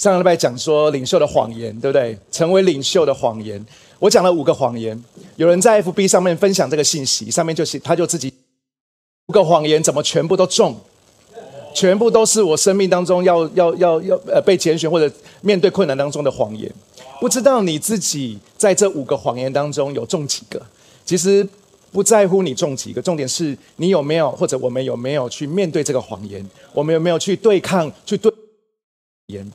上个礼拜讲说领袖的谎言，对不对？成为领袖的谎言，我讲了五个谎言。有人在 FB 上面分享这个信息，上面就写他就自己五个谎言，怎么全部都中？全部都是我生命当中要要要要呃被拣选或者面对困难当中的谎言。不知道你自己在这五个谎言当中有中几个？其实不在乎你中几个，重点是你有没有或者我们有没有去面对这个谎言？我们有没有去对抗去对言？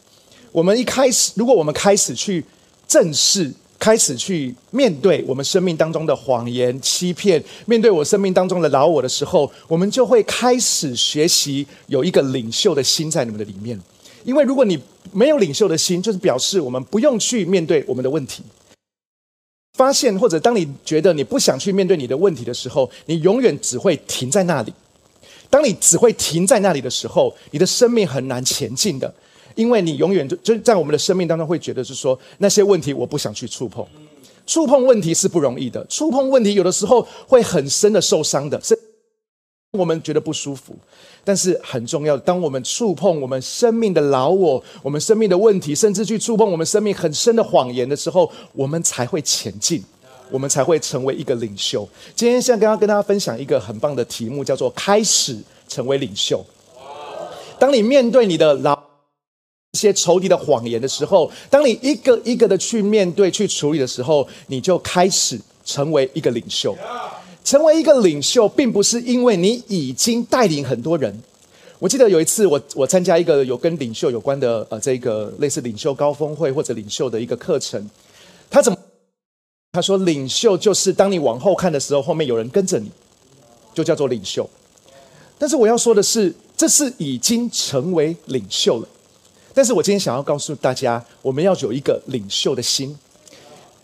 我们一开始，如果我们开始去正视，开始去面对我们生命当中的谎言、欺骗，面对我生命当中的老我的时候，我们就会开始学习有一个领袖的心在你们的里面。因为如果你没有领袖的心，就是表示我们不用去面对我们的问题。发现或者当你觉得你不想去面对你的问题的时候，你永远只会停在那里。当你只会停在那里的时候，你的生命很难前进的。因为你永远就就在我们的生命当中会觉得是说那些问题我不想去触碰，触碰问题是不容易的，触碰问题有的时候会很深的受伤的，是我们觉得不舒服，但是很重要。当我们触碰我们生命的老我，我们生命的问题，甚至去触碰我们生命很深的谎言的时候，我们才会前进，我们才会成为一个领袖。今天想刚刚跟大家分享一个很棒的题目，叫做开始成为领袖。当你面对你的老。一些仇敌的谎言的时候，当你一个一个的去面对、去处理的时候，你就开始成为一个领袖。成为一个领袖，并不是因为你已经带领很多人。我记得有一次，我我参加一个有跟领袖有关的呃，这个类似领袖高峰会或者领袖的一个课程。他怎么？他说，领袖就是当你往后看的时候，后面有人跟着你，就叫做领袖。但是我要说的是，这是已经成为领袖了。但是我今天想要告诉大家，我们要有一个领袖的心。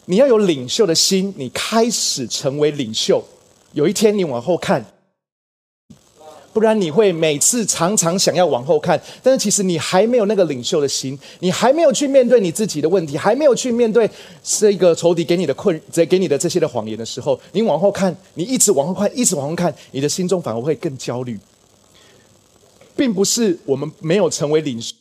你要有领袖的心，你开始成为领袖。有一天你往后看，不然你会每次常常想要往后看，但是其实你还没有那个领袖的心，你还没有去面对你自己的问题，还没有去面对这个仇敌给你的困、这给你的这些的谎言的时候，你往后看，你一直往后看，一直往后看，你的心中反而会更焦虑。并不是我们没有成为领袖。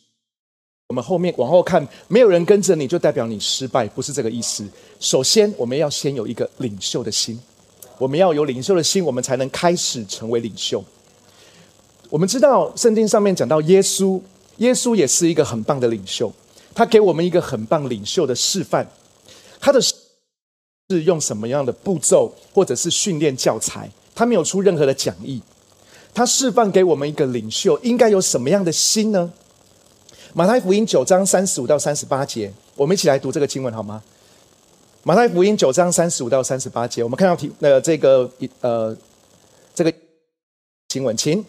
我们后面往后看，没有人跟着你就代表你失败，不是这个意思。首先，我们要先有一个领袖的心，我们要有领袖的心，我们才能开始成为领袖。我们知道圣经上面讲到耶稣，耶稣也是一个很棒的领袖，他给我们一个很棒领袖的示范。他的是用什么样的步骤或者是训练教材？他没有出任何的讲义，他示范给我们一个领袖应该有什么样的心呢？马太福音九章三十五到三十八节，我们一起来读这个经文好吗？马太福音九章三十五到三十八节，我们看到题呃这个呃这个经文，请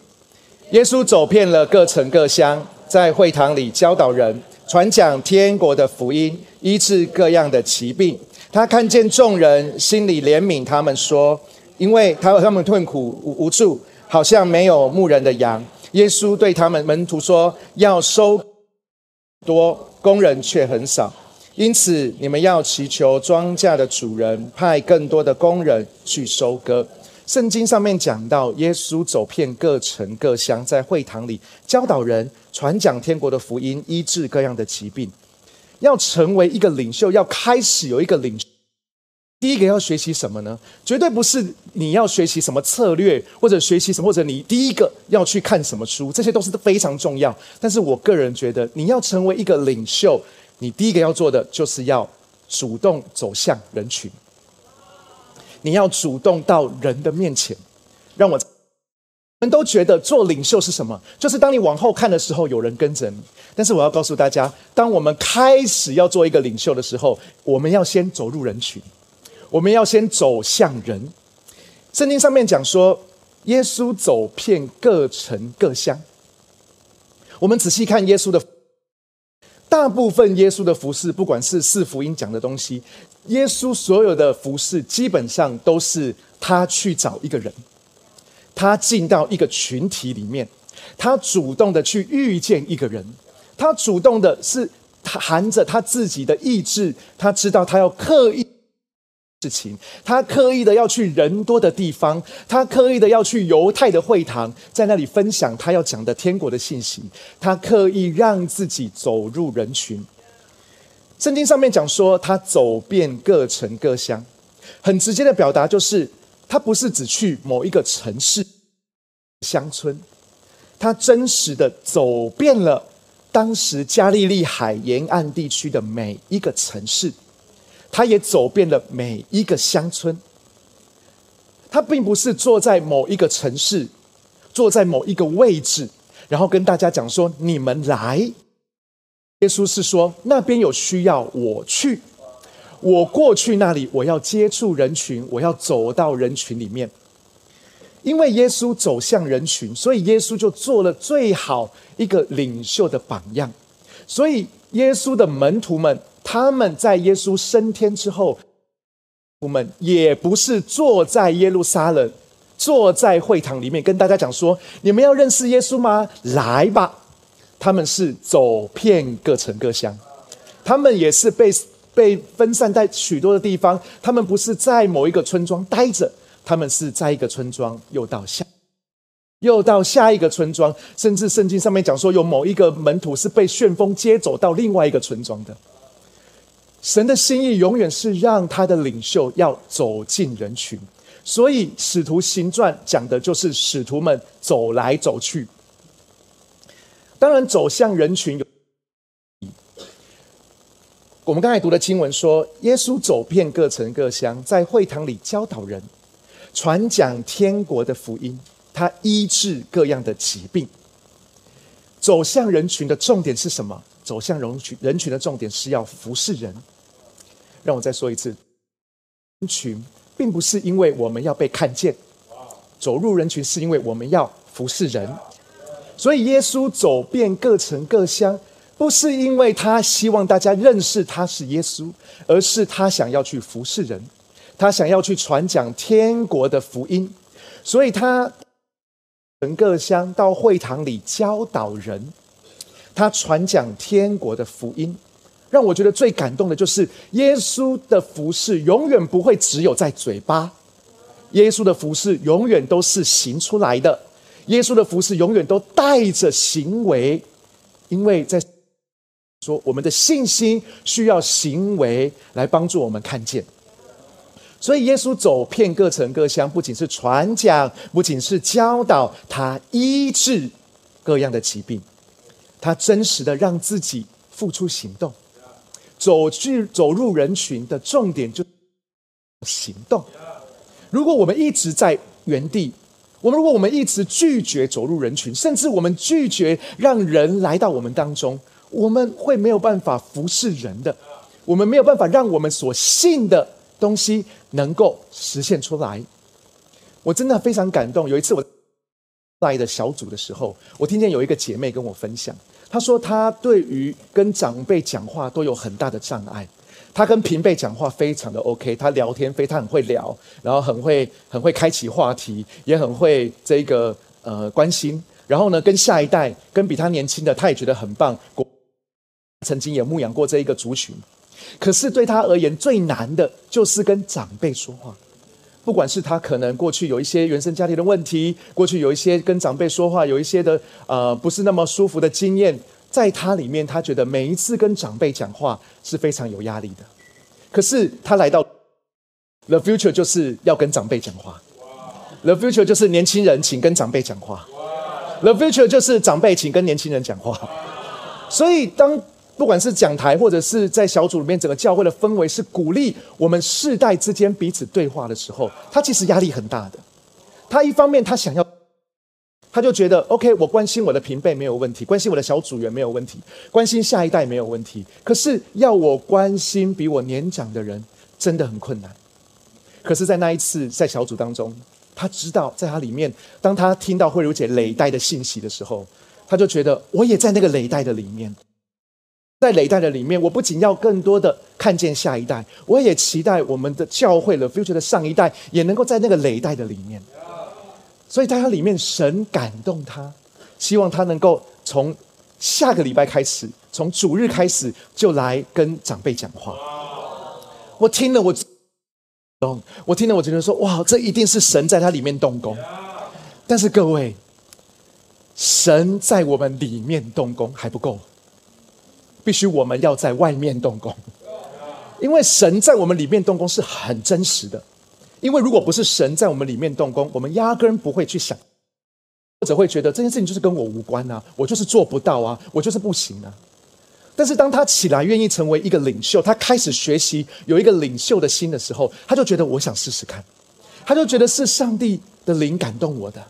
耶稣走遍了各城各乡，在会堂里教导人，传讲天国的福音，医治各样的疾病。他看见众人，心里怜悯他们，说：因为他他们困苦无无助，好像没有牧人的羊。耶稣对他们门徒说：要收。多工人却很少，因此你们要祈求庄稼的主人派更多的工人去收割。圣经上面讲到，耶稣走遍各城各乡，在会堂里教导人，传讲天国的福音，医治各样的疾病。要成为一个领袖，要开始有一个领。第一个要学习什么呢？绝对不是你要学习什么策略，或者学习什么，或者你第一个要去看什么书，这些都是非常重要。但是我个人觉得，你要成为一个领袖，你第一个要做的就是要主动走向人群。你要主动到人的面前，让我们都觉得做领袖是什么？就是当你往后看的时候，有人跟着你。但是我要告诉大家，当我们开始要做一个领袖的时候，我们要先走入人群。我们要先走向人。圣经上面讲说，耶稣走遍各城各乡。我们仔细看耶稣的，大部分耶稣的服饰，不管是四福音讲的东西，耶稣所有的服饰，基本上都是他去找一个人，他进到一个群体里面，他主动的去遇见一个人，他主动的是含着他自己的意志，他知道他要刻意。事情，他刻意的要去人多的地方，他刻意的要去犹太的会堂，在那里分享他要讲的天国的信息。他刻意让自己走入人群。圣经上面讲说，他走遍各城各乡，很直接的表达就是，他不是只去某一个城市、乡村，他真实的走遍了当时加利利海沿岸地区的每一个城市。他也走遍了每一个乡村。他并不是坐在某一个城市，坐在某一个位置，然后跟大家讲说：“你们来。”耶稣是说：“那边有需要，我去，我过去那里，我要接触人群，我要走到人群里面。因为耶稣走向人群，所以耶稣就做了最好一个领袖的榜样。所以耶稣的门徒们。”他们在耶稣升天之后，我们也不是坐在耶路撒冷，坐在会堂里面跟大家讲说：“你们要认识耶稣吗？来吧！”他们是走遍各城各乡，他们也是被被分散在许多的地方。他们不是在某一个村庄待着，他们是在一个村庄又到下，又到下一个村庄，甚至圣经上面讲说，有某一个门徒是被旋风接走到另外一个村庄的。神的心意永远是让他的领袖要走进人群，所以《使徒行传》讲的就是使徒们走来走去。当然，走向人群有。我们刚才读的经文说，耶稣走遍各城各乡，在会堂里教导人，传讲天国的福音，他医治各样的疾病。走向人群的重点是什么？走向人群，人群的重点是要服侍人。让我再说一次，人群并不是因为我们要被看见，走入人群是因为我们要服侍人。所以耶稣走遍各城各乡，不是因为他希望大家认识他是耶稣，而是他想要去服侍人，他想要去传讲天国的福音。所以他城各乡到会堂里教导人，他传讲天国的福音。让我觉得最感动的就是耶稣的服饰永远不会只有在嘴巴，耶稣的服饰永远都是行出来的，耶稣的服饰永远都带着行为，因为在说我们的信心需要行为来帮助我们看见，所以耶稣走遍各城各乡，不仅是传讲，不仅是教导，他医治各样的疾病，他真实的让自己付出行动。走去走入人群的重点就行动。如果我们一直在原地，我们如果我们一直拒绝走入人群，甚至我们拒绝让人来到我们当中，我们会没有办法服侍人的，我们没有办法让我们所信的东西能够实现出来。我真的非常感动。有一次我在的小组的时候，我听见有一个姐妹跟我分享。他说：“他对于跟长辈讲话都有很大的障碍。他跟平辈讲话非常的 OK，他聊天非常很会聊，然后很会很会开启话题，也很会这个呃关心。然后呢，跟下一代，跟比他年轻的，他也觉得很棒。曾经也牧养过这一个族群，可是对他而言最难的就是跟长辈说话。不管是他可能过去有一些原生家庭的问题，过去有一些跟长辈说话有一些的呃不是那么舒服的经验，在他里面，他觉得每一次跟长辈讲话是非常有压力的。可是他来到 The Future 就是要跟长辈讲话，The Future 就是年轻人请跟长辈讲话，The Future 就是长辈请跟年轻人讲话。所以当不管是讲台，或者是在小组里面，整个教会的氛围是鼓励我们世代之间彼此对话的时候，他其实压力很大的。他一方面他想要，他就觉得 OK，我关心我的平辈没有问题，关心我的小组员没有问题，关心下一代没有问题。可是要我关心比我年长的人，真的很困难。可是，在那一次在小组当中，他知道在他里面，当他听到慧茹姐累代的信息的时候，他就觉得我也在那个累代的里面。在累代的里面，我不仅要更多的看见下一代，我也期待我们的教会了 future 的上一代也能够在那个累代的里面。所以在它里面，神感动他，希望他能够从下个礼拜开始，从主日开始就来跟长辈讲话。我听了，我懂。我听了，我觉得说，哇，这一定是神在他里面动工。但是各位，神在我们里面动工还不够，必须我们要在外面动工。因为神在我们里面动工是很真实的。因为如果不是神在我们里面动工，我们压根不会去想，或者会觉得这件事情就是跟我无关啊，我就是做不到啊，我就是不行啊。但是当他起来愿意成为一个领袖，他开始学习有一个领袖的心的时候，他就觉得我想试试看，他就觉得是上帝的灵感动我的，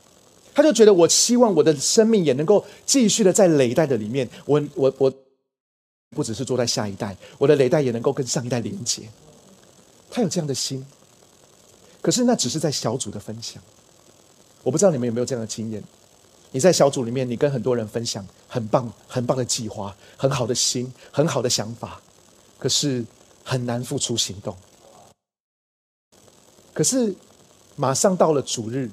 他就觉得我希望我的生命也能够继续的在累代的里面，我我我不只是坐在下一代，我的累代也能够跟上一代连接。他有这样的心，可是那只是在小组的分享，我不知道你们有没有这样的经验。你在小组里面，你跟很多人分享很棒、很棒的计划、很好的心、很好的想法，可是很难付出行动。可是马上到了主日，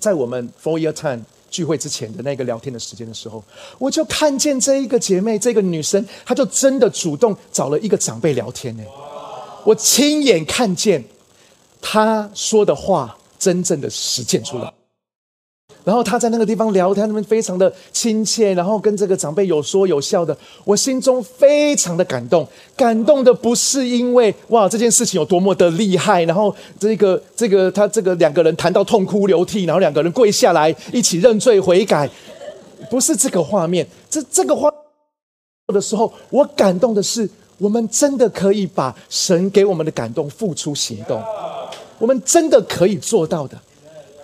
在我们 Four Year Time 聚会之前的那个聊天的时间的时候，我就看见这一个姐妹，这个女生，她就真的主动找了一个长辈聊天呢。我亲眼看见她说的话真正的实践出来。然后他在那个地方聊天，他们非常的亲切，然后跟这个长辈有说有笑的，我心中非常的感动。感动的不是因为哇这件事情有多么的厉害，然后这个这个他这个两个人谈到痛哭流涕，然后两个人跪下来一起认罪悔改，不是这个画面。这这个画的时候，我感动的是，我们真的可以把神给我们的感动付出行动，我们真的可以做到的。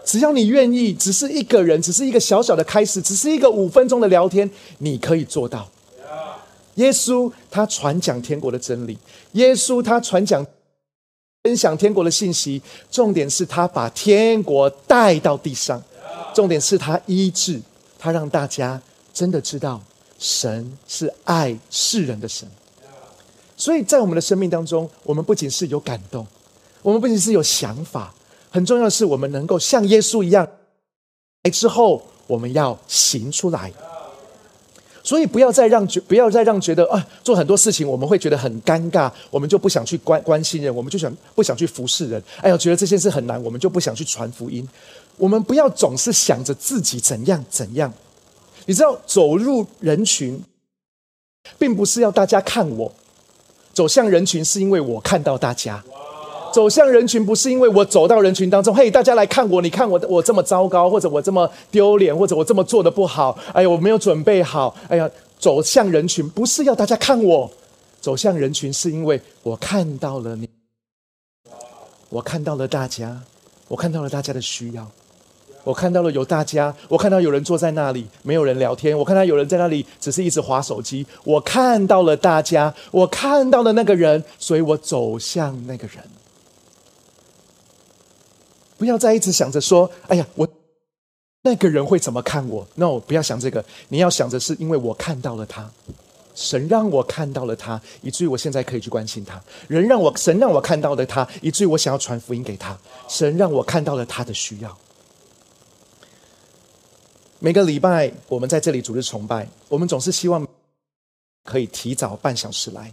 只要你愿意，只是一个人，只是一个小小的开始，只是一个五分钟的聊天，你可以做到。耶稣他传讲天国的真理，耶稣他传讲分享天国的信息，重点是他把天国带到地上，重点是他医治，他让大家真的知道神是爱世人的神。所以在我们的生命当中，我们不仅是有感动，我们不仅是有想法。很重要的是，我们能够像耶稣一样，来之后我们要行出来。所以不要再让觉，不要再让觉得啊，做很多事情我们会觉得很尴尬，我们就不想去关关心人，我们就想不想去服侍人。哎呀，觉得这件事很难，我们就不想去传福音。我们不要总是想着自己怎样怎样。你知道，走入人群，并不是要大家看我，走向人群是因为我看到大家。走向人群不是因为我走到人群当中，嘿，大家来看我，你看我我这么糟糕，或者我这么丢脸，或者我这么做的不好，哎呀，我没有准备好，哎呀，走向人群不是要大家看我，走向人群是因为我看到了你，我看到了大家，我看到了大家的需要，我看到了有大家，我看到有人坐在那里没有人聊天，我看到有人在那里只是一直划手机，我看到了大家，我看到了那个人，所以我走向那个人。不要再一直想着说：“哎呀，我那个人会怎么看我？”No，不要想这个。你要想着是因为我看到了他，神让我看到了他，以至于我现在可以去关心他。人让我，神让我看到了他，以至于我想要传福音给他。神让我看到了他的需要。每个礼拜我们在这里组织崇拜，我们总是希望可以提早半小时来。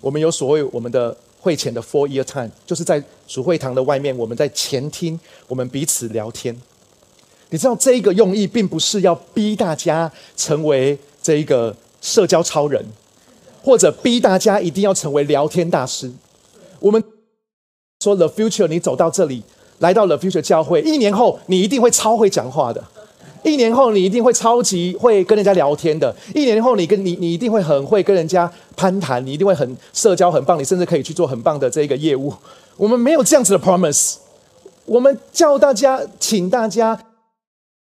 我们有所谓我们的。会前的 four year time，就是在主会堂的外面，我们在前厅，我们彼此聊天。你知道这一个用意，并不是要逼大家成为这一个社交超人，或者逼大家一定要成为聊天大师。我们说 the future，你走到这里，来到了 future 教会，一年后你一定会超会讲话的。一年后，你一定会超级会跟人家聊天的。一年后，你跟你你一定会很会跟人家攀谈，你一定会很社交很棒，你甚至可以去做很棒的这个业务。我们没有这样子的 promise，我们叫大家，请大家，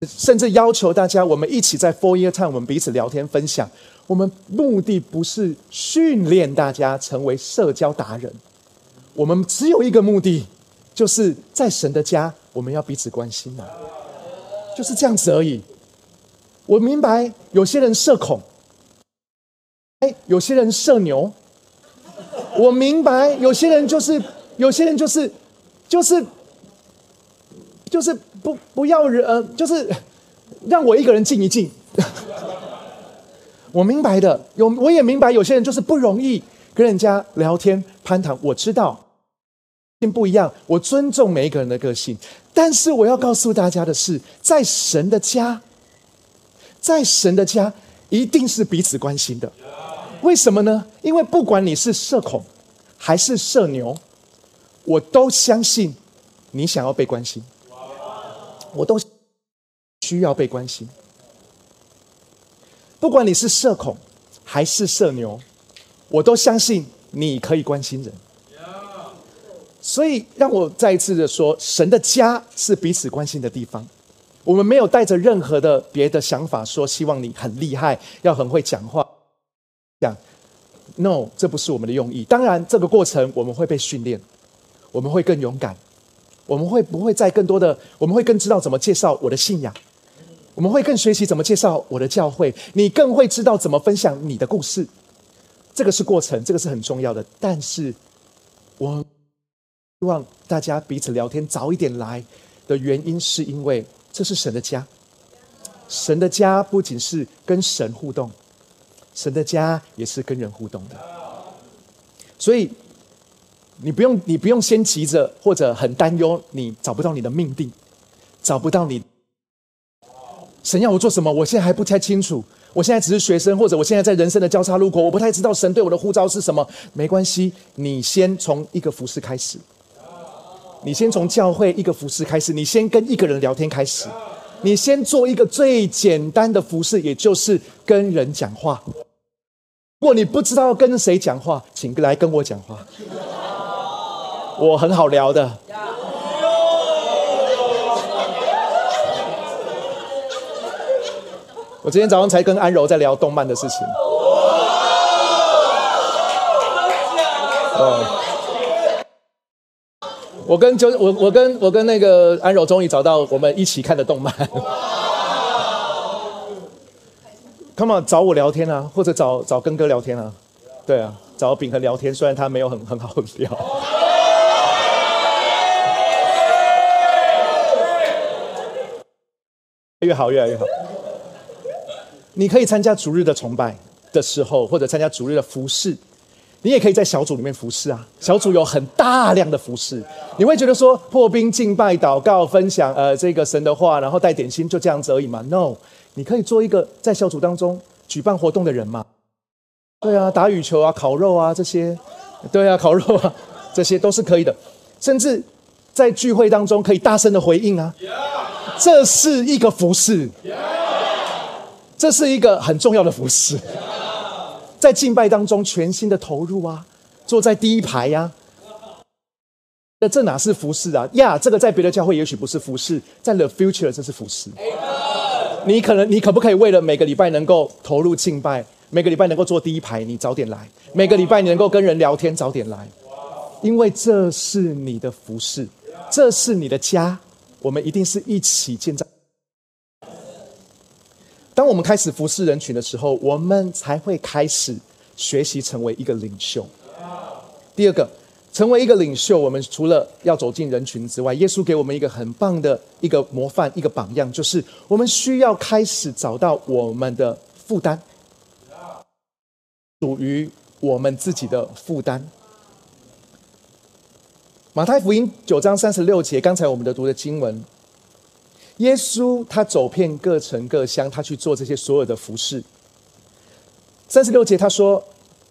甚至要求大家，我们一起在 four year time，我们彼此聊天分享。我们目的不是训练大家成为社交达人，我们只有一个目的，就是在神的家，我们要彼此关心嘛。就是这样子而已。我明白有些人社恐，哎，有些人社牛。我明白有些人就是有些人就是就是就是不不要人，就是让我一个人静一静。我明白的，有我也明白有些人就是不容易跟人家聊天攀谈。我知道不一样，我尊重每一个人的个性。但是我要告诉大家的是，在神的家，在神的家一定是彼此关心的。为什么呢？因为不管你是社恐还是社牛，我都相信你想要被关心，我都需要被关心。不管你是社恐还是社牛，我都相信你可以关心人。所以，让我再一次的说，神的家是彼此关心的地方。我们没有带着任何的别的想法，说希望你很厉害，要很会讲话。讲，no，这不是我们的用意。当然，这个过程我们会被训练，我们会更勇敢，我们会不会在更多的，我们会更知道怎么介绍我的信仰，我们会更学习怎么介绍我的教会，你更会知道怎么分享你的故事。这个是过程，这个是很重要的。但是，我。希望大家彼此聊天早一点来的原因，是因为这是神的家。神的家不仅是跟神互动，神的家也是跟人互动的。所以你不用，你不用先急着或者很担忧，你找不到你的命定，找不到你。神要我做什么？我现在还不太清楚。我现在只是学生，或者我现在在人生的交叉路口，我不太知道神对我的呼召是什么。没关系，你先从一个服饰开始。你先从教会一个服饰开始，你先跟一个人聊天开始，你先做一个最简单的服饰，也就是跟人讲话。如果你不知道跟谁讲话，请来跟我讲话，我很好聊的。我今天早上才跟安柔在聊动漫的事情。哦。我跟就我我跟我跟那个安柔终于找到我们一起看的动漫。Come on，找我聊天啊，或者找找根哥聊天啊，对啊，找炳恒聊天，虽然他没有很很好聊。越好越来越好。你可以参加逐日的崇拜的时候，或者参加逐日的服饰。你也可以在小组里面服侍啊，小组有很大量的服侍。你会觉得说破冰、敬拜、祷告、分享，呃，这个神的话，然后带点心，就这样子而已嘛？No，你可以做一个在小组当中举办活动的人嘛？对啊，打羽球啊，烤肉啊这些，对啊，烤肉啊，这些都是可以的。甚至在聚会当中可以大声的回应啊，这是一个服侍，这是一个很重要的服侍。在敬拜当中全心的投入啊，坐在第一排呀，那这哪是服饰啊？呀，这个在别的教会也许不是服饰，在 The Future 这是服饰。你可能，你可不可以为了每个礼拜能够投入敬拜，每个礼拜能够坐第一排，你早点来；每个礼拜你能够跟人聊天，早点来，因为这是你的服饰，这是你的家，我们一定是一起建造。当我们开始服侍人群的时候，我们才会开始学习成为一个领袖。第二个，成为一个领袖，我们除了要走进人群之外，耶稣给我们一个很棒的一个模范、一个榜样，就是我们需要开始找到我们的负担，属于我们自己的负担。马太福音九章三十六节，刚才我们的读的经文。耶稣他走遍各城各乡，他去做这些所有的服饰。三十六节他说，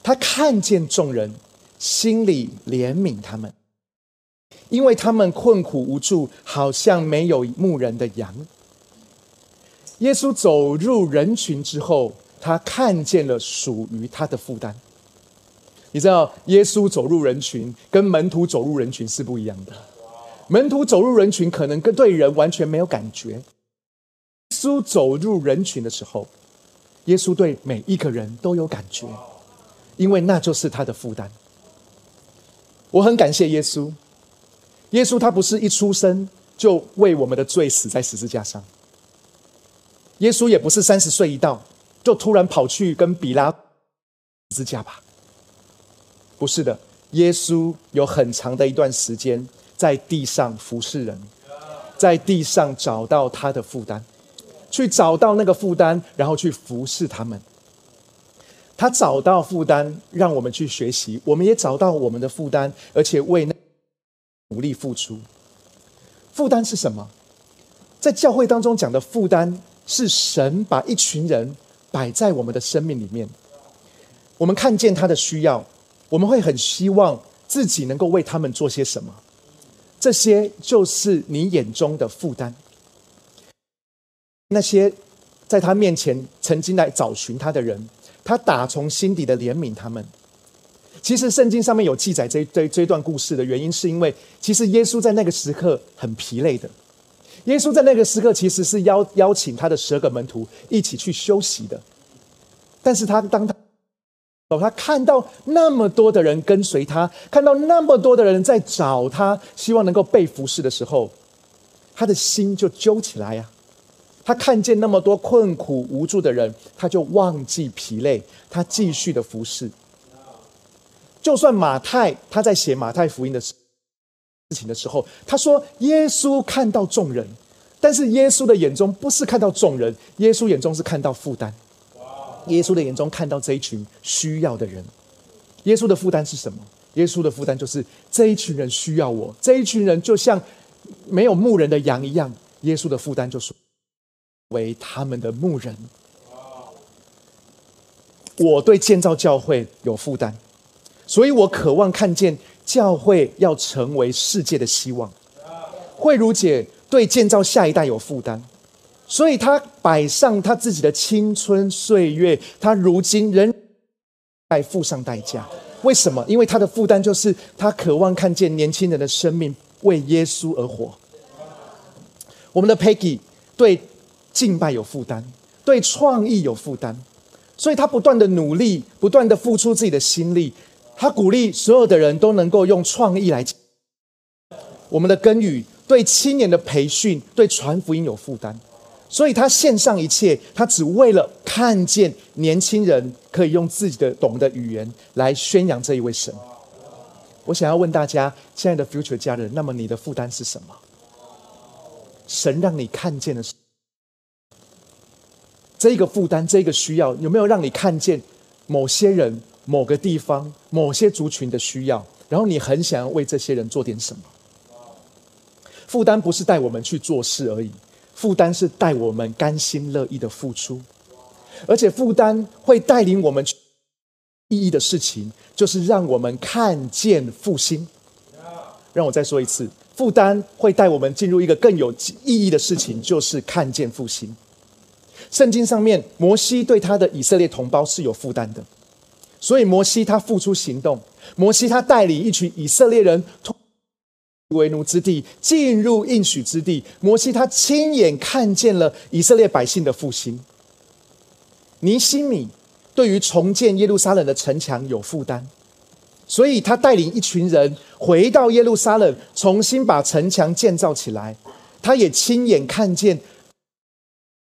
他看见众人，心里怜悯他们，因为他们困苦无助，好像没有牧人的羊。耶稣走入人群之后，他看见了属于他的负担。你知道，耶稣走入人群，跟门徒走入人群是不一样的。门徒走入人群，可能跟对人完全没有感觉。耶稣走入人群的时候，耶稣对每一个人都有感觉，因为那就是他的负担。我很感谢耶稣，耶稣他不是一出生就为我们的罪死在十字架上，耶稣也不是三十岁一到就突然跑去跟比拉十字架吧？不是的，耶稣有很长的一段时间。在地上服侍人，在地上找到他的负担，去找到那个负担，然后去服侍他们。他找到负担，让我们去学习；我们也找到我们的负担，而且为那努力付出。负担是什么？在教会当中讲的负担，是神把一群人摆在我们的生命里面，我们看见他的需要，我们会很希望自己能够为他们做些什么。这些就是你眼中的负担。那些在他面前曾经来找寻他的人，他打从心底的怜悯他们。其实圣经上面有记载这这这段故事的原因，是因为其实耶稣在那个时刻很疲累的。耶稣在那个时刻其实是邀邀请他的十二个门徒一起去休息的。但是他当他他看到那么多的人跟随他，看到那么多的人在找他，希望能够被服侍的时候，他的心就揪起来呀。他看见那么多困苦无助的人，他就忘记疲累，他继续的服侍。就算马太他在写马太福音的事事情的时候，他说耶稣看到众人，但是耶稣的眼中不是看到众人，耶稣眼中是看到负担。耶稣的眼中看到这一群需要的人，耶稣的负担是什么？耶稣的负担就是这一群人需要我，这一群人就像没有牧人的羊一样。耶稣的负担就是为他们的牧人。我对建造教会有负担。所以我渴望看见教会要成为世界的希望。慧茹姐对建造下一代有负担，所以他摆上他自己的青春岁月，他如今仍在付上代价。为什么？因为他的负担就是他渴望看见年轻人的生命为耶稣而活。我们的 Peggy 对敬拜有负担，对创意有负担，所以他不断的努力，不断的付出自己的心力。他鼓励所有的人都能够用创意来。我们的根语对青年的培训、对传福音有负担，所以他献上一切，他只为了看见年轻人可以用自己的懂的语言来宣扬这一位神。我想要问大家，亲爱的 Future 家人，那么你的负担是什么？神让你看见的是这个负担，这个需要，有没有让你看见某些人？某个地方、某些族群的需要，然后你很想要为这些人做点什么。负担不是带我们去做事而已，负担是带我们甘心乐意的付出，而且负担会带领我们去意义的事情，就是让我们看见复兴。让我再说一次，负担会带我们进入一个更有意义的事情，就是看见复兴。圣经上面，摩西对他的以色列同胞是有负担的。所以摩西他付出行动，摩西他带领一群以色列人为奴之地进入应许之地，摩西他亲眼看见了以色列百姓的复兴。尼西米对于重建耶路撒冷的城墙有负担，所以他带领一群人回到耶路撒冷，重新把城墙建造起来。他也亲眼看见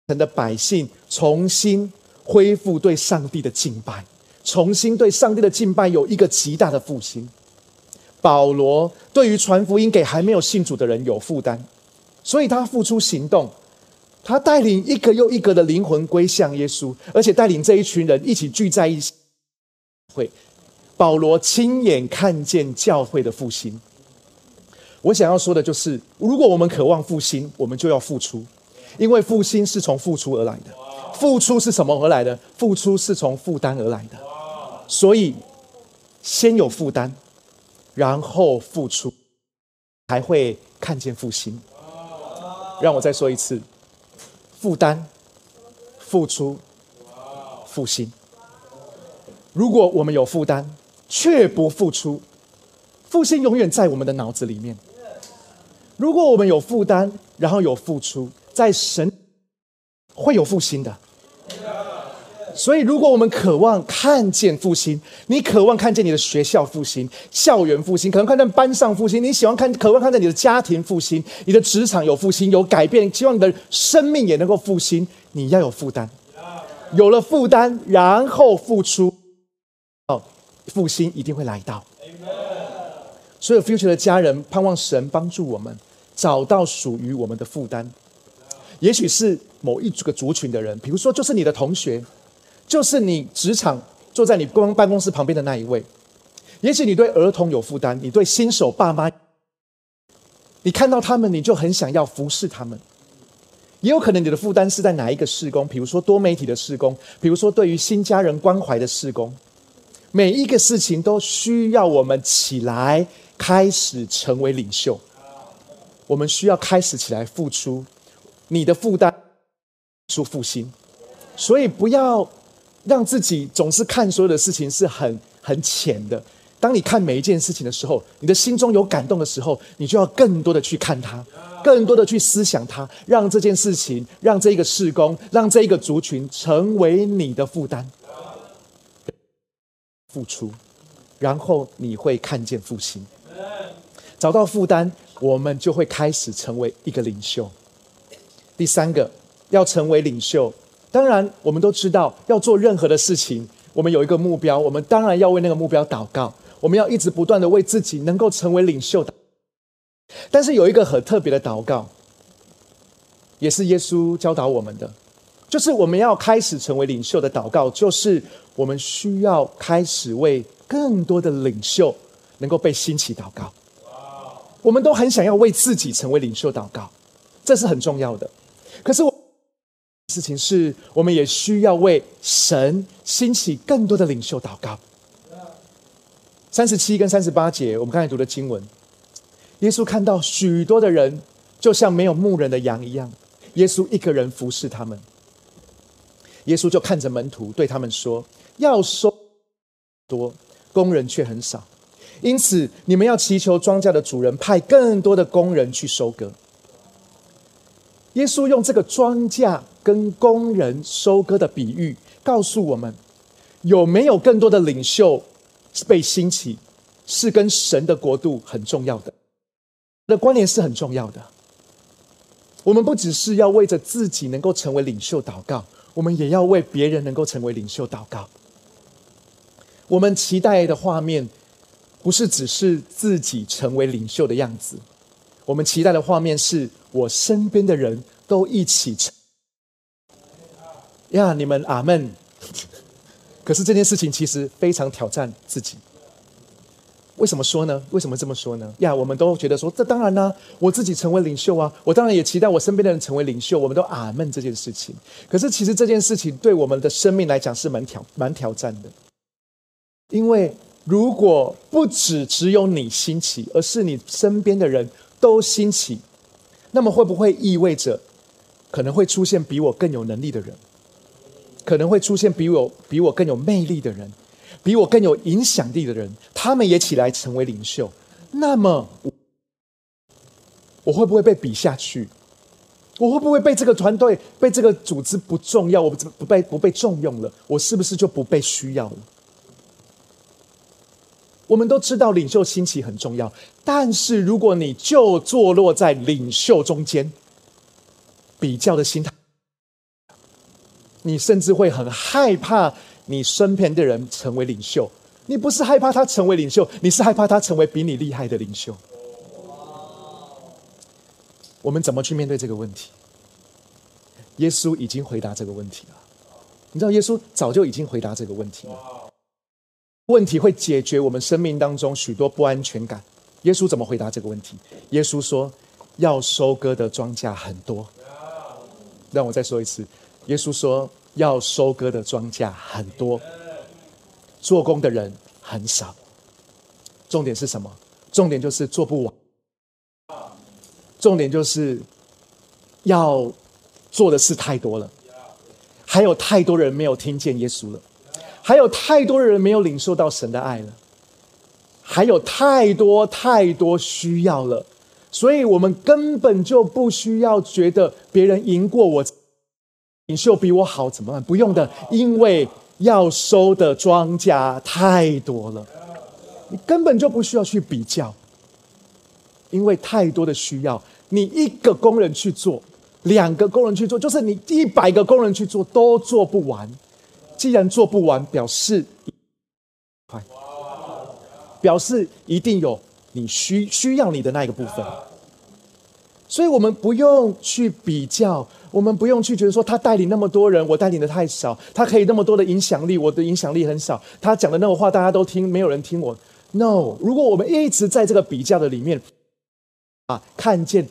城的百姓重新恢复对上帝的敬拜。重新对上帝的敬拜有一个极大的复兴。保罗对于传福音给还没有信主的人有负担，所以他付出行动，他带领一个又一个的灵魂归向耶稣，而且带领这一群人一起聚在一起。会，保罗亲眼看见教会的复兴。我想要说的就是，如果我们渴望复兴，我们就要付出，因为复兴是从付出而来的。付出是什么而来的？付出是从负担而来的。所以，先有负担，然后付出，才会看见复兴。让我再说一次：负担、付出、复兴。如果我们有负担却不付出，复兴永远在我们的脑子里面。如果我们有负担，然后有付出，在神会有复兴的。所以，如果我们渴望看见复兴，你渴望看见你的学校复兴、校园复兴，可能看见班上复兴，你喜欢看、渴望看见你的家庭复兴、你的职场有复兴、有改变，希望你的生命也能够复兴，你要有负担。有了负担，然后付出，哦，复兴一定会来到。所有 future 的家人，盼望神帮助我们找到属于我们的负担。也许是某一个族群的人，比如说就是你的同学。就是你职场坐在你公办公室旁边的那一位，也许你对儿童有负担，你对新手爸妈你看到他们，你就很想要服侍他们。也有可能你的负担是在哪一个事工，比如说多媒体的事工，比如说对于新家人关怀的事工，每一个事情都需要我们起来开始成为领袖。我们需要开始起来付出，你的负担出复兴，所以不要让自己总是看所有的事情是很很浅的。当你看每一件事情的时候，你的心中有感动的时候，你就要更多的去看它。更多的去思想它，让这件事情，让这一个事工，让这一个族群成为你的负担，付出，然后你会看见复兴。找到负担，我们就会开始成为一个领袖。第三个，要成为领袖，当然我们都知道，要做任何的事情，我们有一个目标，我们当然要为那个目标祷告，我们要一直不断的为自己能够成为领袖的。但是有一个很特别的祷告，也是耶稣教导我们的，就是我们要开始成为领袖的祷告，就是我们需要开始为更多的领袖能够被兴起祷告。我们都很想要为自己成为领袖祷告，这是很重要的。可是我事情是，我们也需要为神兴起更多的领袖祷告。三十七跟三十八节，我们刚才读的经文。耶稣看到许多的人，就像没有牧人的羊一样，耶稣一个人服侍他们。耶稣就看着门徒，对他们说：“要收多，工人却很少，因此你们要祈求庄稼的主人派更多的工人去收割。”耶稣用这个庄稼跟工人收割的比喻，告诉我们：有没有更多的领袖被兴起，是跟神的国度很重要的。的关联是很重要的。我们不只是要为着自己能够成为领袖祷告，我们也要为别人能够成为领袖祷告。我们期待的画面，不是只是自己成为领袖的样子，我们期待的画面是我身边的人都一起成。呀，你们阿门。可是这件事情其实非常挑战自己。为什么说呢？为什么这么说呢？呀，我们都觉得说，这当然呢，我自己成为领袖啊，我当然也期待我身边的人成为领袖。我们都阿闷这件事情。可是其实这件事情对我们的生命来讲是蛮挑蛮挑战的，因为如果不只只有你兴起，而是你身边的人都兴起，那么会不会意味着可能会出现比我更有能力的人，可能会出现比我比我更有魅力的人？比我更有影响力的人，他们也起来成为领袖，那么我会不会被比下去？我会不会被这个团队、被这个组织不重要？我不不被不被重用了？我是不是就不被需要了？我们都知道领袖兴起很重要，但是如果你就坐落在领袖中间，比较的心态，你甚至会很害怕。你身边的人成为领袖，你不是害怕他成为领袖，你是害怕他成为比你厉害的领袖。我们怎么去面对这个问题？耶稣已经回答这个问题了。你知道，耶稣早就已经回答这个问题了。问题会解决我们生命当中许多不安全感。耶稣怎么回答这个问题？耶稣说：“要收割的庄稼很多。”让我再说一次，耶稣说。要收割的庄稼很多，做工的人很少。重点是什么？重点就是做不完。重点就是要做的事太多了，还有太多人没有听见耶稣了，还有太多人没有领受到神的爱了，还有太多太多需要了，所以我们根本就不需要觉得别人赢过我。领袖比我好怎么办？不用的，因为要收的庄稼太多了，你根本就不需要去比较，因为太多的需要，你一个工人去做，两个工人去做，就是你一百个工人去做都做不完。既然做不完，表示，表示一定有你需需要你的那一个部分。所以我们不用去比较，我们不用去觉得说他带领那么多人，我带领的太少，他可以那么多的影响力，我的影响力很少，他讲的那个话大家都听，没有人听我。No，如果我们一直在这个比较的里面，啊，看见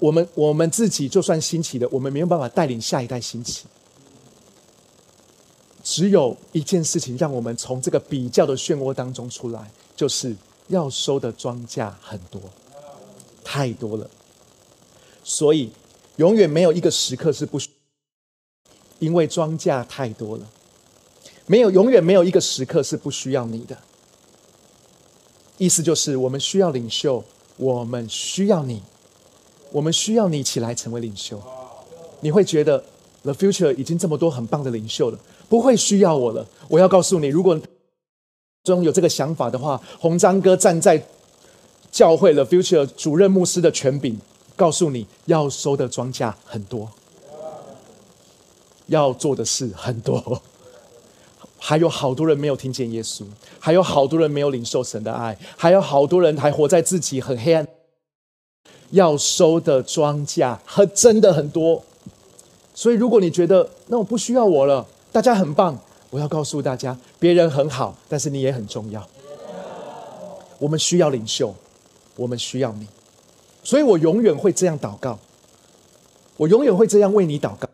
我们我们自己就算兴起的，我们没有办法带领下一代兴起。只有一件事情让我们从这个比较的漩涡当中出来，就是要收的庄稼很多，太多了。所以永远没有一个时刻是不，因为庄稼太多了，没有永远没有一个时刻是不需要你的。意思就是，我们需要领袖，我们需要你，我们需要你起来成为领袖。你会觉得 The Future 已经这么多很棒的领袖了。不会需要我了。我要告诉你，如果中有这个想法的话，红章哥站在教会了 Future 主任牧师的权柄，告诉你要收的庄稼很多，要做的事很多，还有好多人没有听见耶稣，还有好多人没有领受神的爱，还有好多人还活在自己很黑暗。要收的庄稼和真的很多，所以如果你觉得那我不需要我了。大家很棒，我要告诉大家，别人很好，但是你也很重要。我们需要领袖，我们需要你，所以我永远会这样祷告，我永远会这样为你祷告。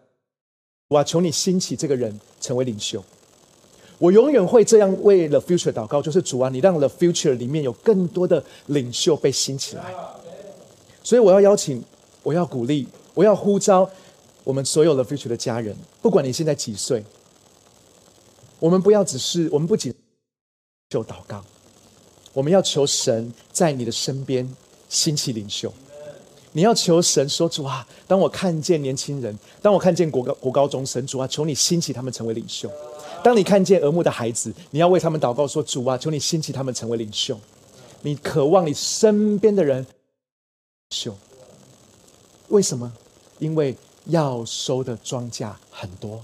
我求你兴起这个人成为领袖，我永远会这样为了 future 祷告，就是主啊，你让 the future 里面有更多的领袖被兴起来。所以我要邀请，我要鼓励，我要呼召我们所有的 future 的家人，不管你现在几岁。我们不要只是，我们不仅就祷告，我们要求神在你的身边兴起领袖。你要求神说：“主啊，当我看见年轻人，当我看见国高国高中生，主啊，求你兴起他们成为领袖。当你看见耳目的孩子，你要为他们祷告说：主啊，求你兴起他们成为领袖。你渴望你身边的人秀，为什么？因为要收的庄稼很多，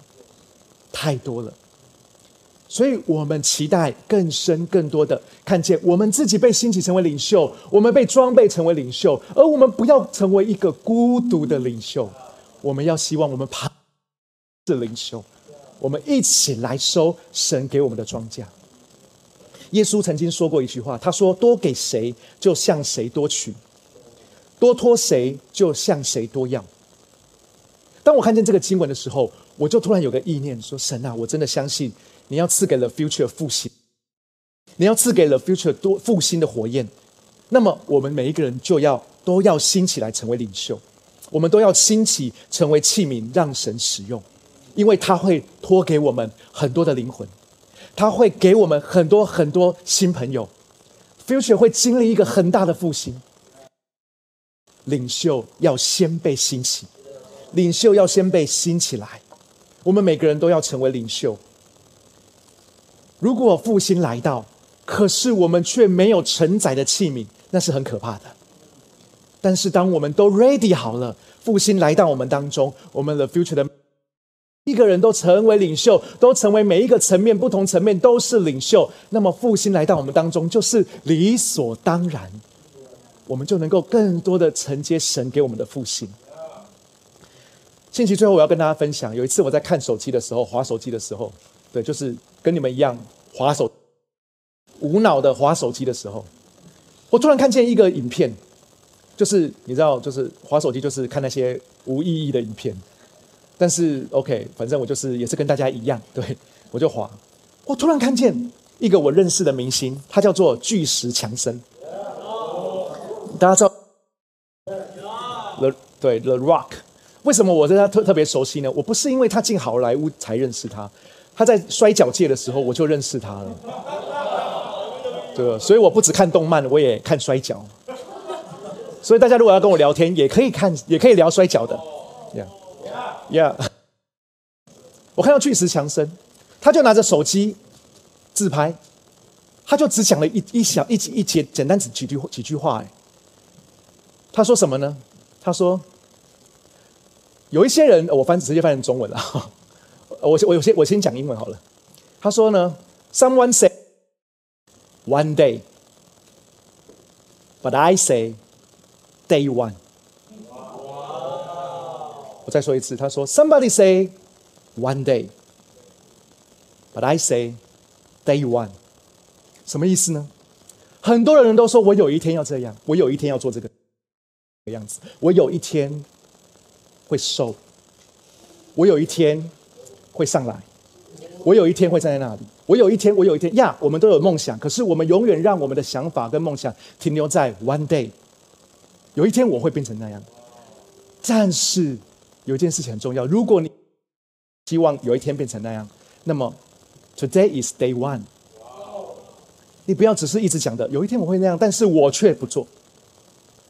太多了。”所以我们期待更深、更多的看见我们自己被兴起成为领袖，我们被装备成为领袖，而我们不要成为一个孤独的领袖。我们要希望我们旁是领袖，我们一起来收神给我们的庄稼。耶稣曾经说过一句话，他说：“多给谁，就向谁多取；多托谁，就向谁多要。”当我看见这个经文的时候，我就突然有个意念，说：“神啊，我真的相信。”你要赐给了 future 复兴，你要赐给了 future 多复兴的火焰，那么我们每一个人就要都要兴起来成为领袖，我们都要兴起成为器皿，让神使用，因为他会托给我们很多的灵魂，他会给我们很多很多新朋友，future 会经历一个很大的复兴，领袖要先被兴起，领袖要先被兴起来，我们每个人都要成为领袖。如果复兴来到，可是我们却没有承载的器皿，那是很可怕的。但是当我们都 ready 好了，复兴来到我们当中，我们的 future 的一个人都成为领袖，都成为每一个层面不同层面都是领袖，那么复兴来到我们当中就是理所当然，我们就能够更多的承接神给我们的复兴。信息最后我要跟大家分享，有一次我在看手机的时候，划手机的时候。对，就是跟你们一样滑手，无脑的滑手机的时候，我突然看见一个影片，就是你知道，就是滑手机就是看那些无意义的影片，但是 OK，反正我就是也是跟大家一样，对我就滑。我突然看见一个我认识的明星，他叫做巨石强森，大家知道，The 对 The Rock，为什么我对他特特别熟悉呢？我不是因为他进好莱坞才认识他。他在摔跤界的时候，我就认识他了，对所以我不只看动漫，我也看摔跤。所以大家如果要跟我聊天，也可以看，也可以聊摔跤的。Yeah，Yeah。我看到巨石强森，他就拿着手机自拍，他就只讲了一一小一一节简单几几句几句话。哎，他说什么呢？他说有一些人，我翻直接翻成中文了。我我先我先讲英文好了。他说呢，Someone say one day, but I say day one。我再说一次，他说，Somebody say one day, but I say day one。什么意思呢？很多人都说我有一天要这样，我有一天要做这个。的样子。我有一天会瘦，我有一天会上来，我有一天会站在那里，我有一天，我有一天呀，我们都有梦想，可是我们永远让我们的想法跟梦想停留在 one day。有一天我会变成那样，但是有一件事情很重要，如果你希望有一天变成那样，那么 today is day one。你不要只是一直讲的，有一天我会那样，但是我却不做，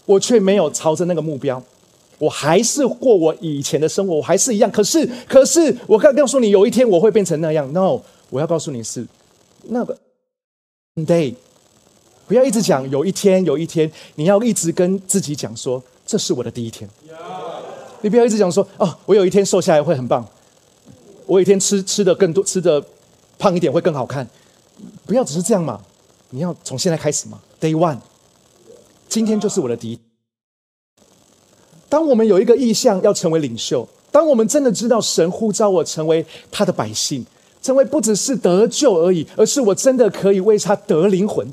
我却没有朝着那个目标，我还是过我以前的生活，我还是一样。可是，可是我刚告诉你，有一天我会变成那样。No，我要告诉你是那个 day，不要一直讲有一天，有一天，你要一直跟自己讲说，这是我的第一天。你不要一直讲说，哦，我有一天瘦下来会很棒，我有一天吃吃的更多，吃的胖一点会更好看。不要只是这样嘛。你要从现在开始嘛？Day one，今天就是我的第一。当我们有一个意向要成为领袖，当我们真的知道神呼召我成为他的百姓，成为不只是得救而已，而是我真的可以为他得灵魂。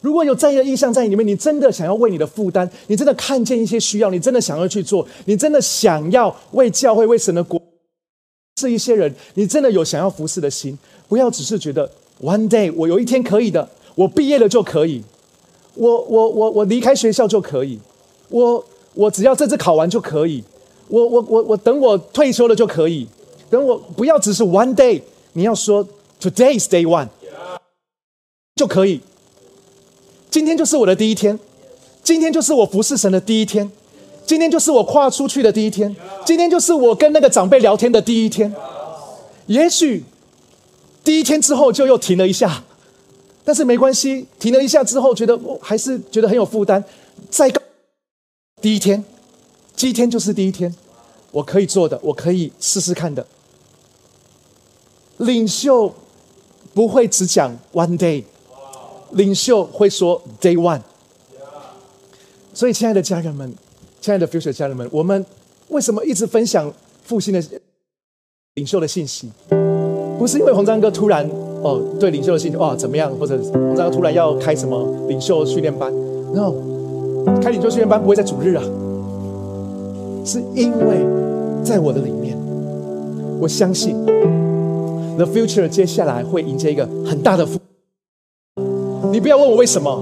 如果有这样的意向在里面，你真的想要为你的负担，你真的看见一些需要，你真的想要去做，你真的想要为教会、为神的国，是一些人，你真的有想要服侍的心，不要只是觉得 one day 我有一天可以的。我毕业了就可以，我我我我离开学校就可以，我我只要这次考完就可以，我我我我等我退休了就可以，等我不要只是 one day，你要说 today's day one，就可以，今天就是我的第一天，今天就是我服侍神的第一天，今天就是我跨出去的第一天，今天就是我跟那个长辈聊天的第一天，也许第一天之后就又停了一下。但是没关系，停了一下之后，觉得我还是觉得很有负担。再第一天，今天就是第一天，我可以做的，我可以试试看的。领袖不会只讲 one day，领袖会说 day one。所以，亲爱的家人们，亲爱的 future 家人们，我们为什么一直分享复兴的领袖的信息？不是因为洪章哥突然。哦，对领袖的信息哇，怎么样？或者洪章哥突然要开什么领袖训练班，然后开领袖训练班不会在主日啊，是因为在我的里面，我相信 the future 接下来会迎接一个很大的复。你不要问我为什么，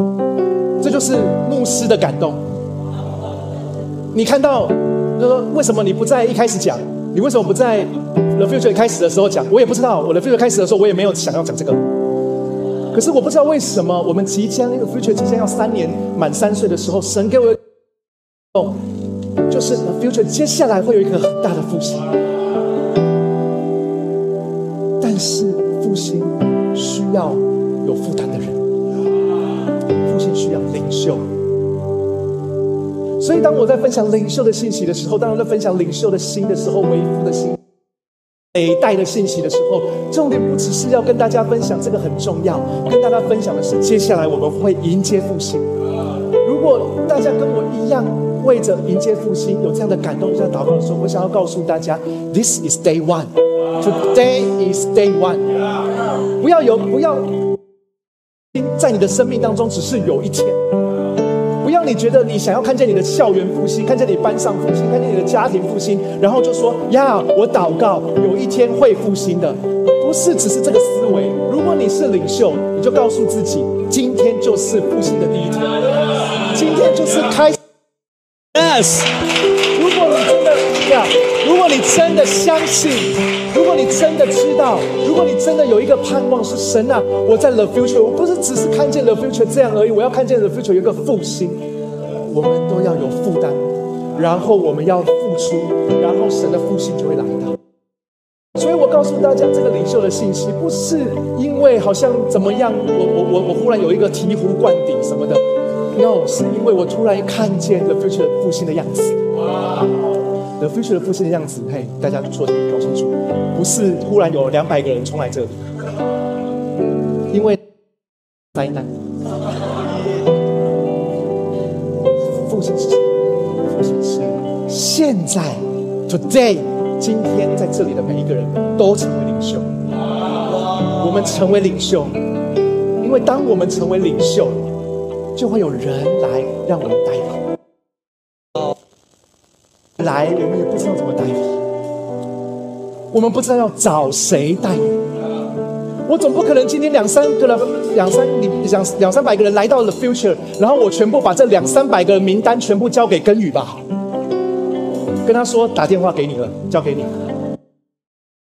这就是牧师的感动。你看到，就说为什么你不在一开始讲？你为什么不在 The Future 开始的时候讲？我也不知道。我的 Future 开始的时候，我也没有想要讲这个。可是我不知道为什么，我们即将那个 Future 即将要三年满三岁的时候，神给我哦，就是 Future 接下来会有一个很大的复兴。但是复兴需要有负担的人，复兴需要领袖。所以，当我在分享领袖的信息的时候，当我在分享领袖的心的时候，为父的心，每代的信息的时候，重点不只是要跟大家分享这个很重要，跟大家分享的是，接下来我们会迎接复兴。如果大家跟我一样，为着迎接复兴有这样的感动、这样祷告的时候，我想要告诉大家，This is day one. Today is day one. 不要有，不要在你的生命当中只是有一天。你觉得你想要看见你的校园复兴，看见你班上复兴，看见你的家庭复兴，然后就说呀，我祷告有一天会复兴的，不是只是这个思维。如果你是领袖，你就告诉自己，今天就是复兴的第一天，今天就是开。Yes，如果你真的呀，如果你真的相信，如果你真的知道，如果你真的有一个盼望是神啊，我在 the future，我不是只是看见 the future 这样而已，我要看见 the future 有一个复兴。我们都要有负担，然后我们要付出，然后神的复兴就会来到。所以我告诉大家，这个领袖的信息不是因为好像怎么样，我我我我忽然有一个醍醐灌顶什么的，no，是因为我突然看见 the future 复兴的样子。The future 的复兴的样子，嘿，大家说搞清楚，不是忽然有两百个人冲来这里，因为灾难。在，today，今天在这里的每一个人都成为领袖。我们成为领袖，因为当我们成为领袖，就会有人来让我们带领。来，我们也不知道怎么带领，我们不知道要找谁带领。我总不可能今天两三个人、两三你两两三百个人来到了 future，然后我全部把这两三百个名单全部交给根宇吧，跟他说打电话给你了，交给你。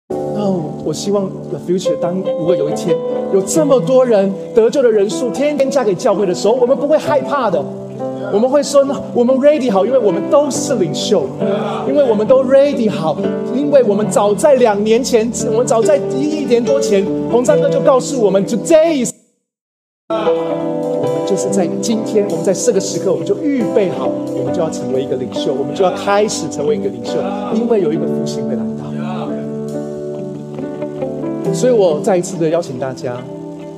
哦，我希望 the future 当如果有一天有这么多人得救的人数天天嫁给教会的时候，我们不会害怕的。我们会说呢，我们 ready 好，因为我们都是领袖，因为我们都 ready 好，因为我们早在两年前，我们早在一年多前，洪章哥就告诉我们，today 就是在今天，我们在这个时刻，我们就预备好，我们就要成为一个领袖，我们就要开始成为一个领袖，因为有一个复兴会来到。所以我再一次的邀请大家，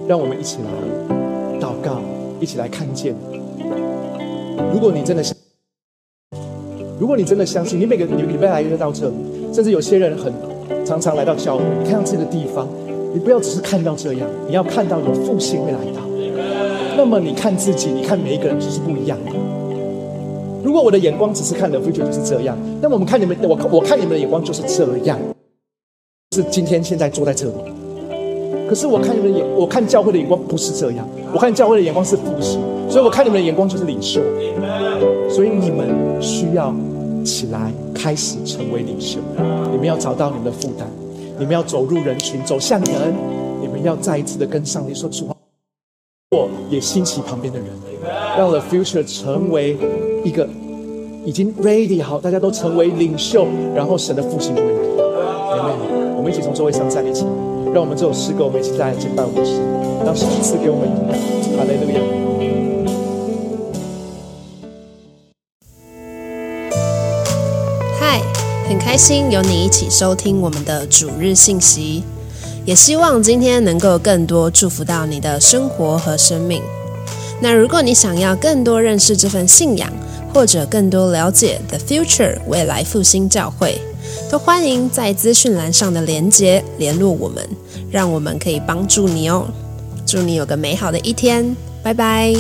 让我们一起来祷告，一起来看见。如果你真的相，如果你真的相信，你每个礼礼拜来约到这里，甚至有些人很常常来到教会，你看到这个地方，你不要只是看到这样，你要看到有复兴会来到。那么你看自己，你看每一个人就是不一样的。如果我的眼光只是看的 future 就是这样，那么我们看你们，我我看你们的眼光就是这样，是今天现在坐在这里。可是我看你们的眼，我看教会的眼光不是这样，我看教会的眼光是复兴。所以我看你们的眼光就是领袖，所以你们需要起来开始成为领袖。你们要找到你们的负担，你们要走入人群，走向人。你们要再一次的跟上帝说：主，我也兴起旁边的人，让 The Future 成为一个已经 ready 好，大家都成为领袖，然后神的复兴就会来到。我们一起从座位上站立起来，让我们这首诗歌，我们一起再来敬拜我们神，让神赐给我们勇敢。哈利路亚。很开心有你一起收听我们的主日信息，也希望今天能够更多祝福到你的生活和生命。那如果你想要更多认识这份信仰，或者更多了解 The Future 未来复兴教会，都欢迎在资讯栏上的连结联络我们，让我们可以帮助你哦。祝你有个美好的一天，拜拜。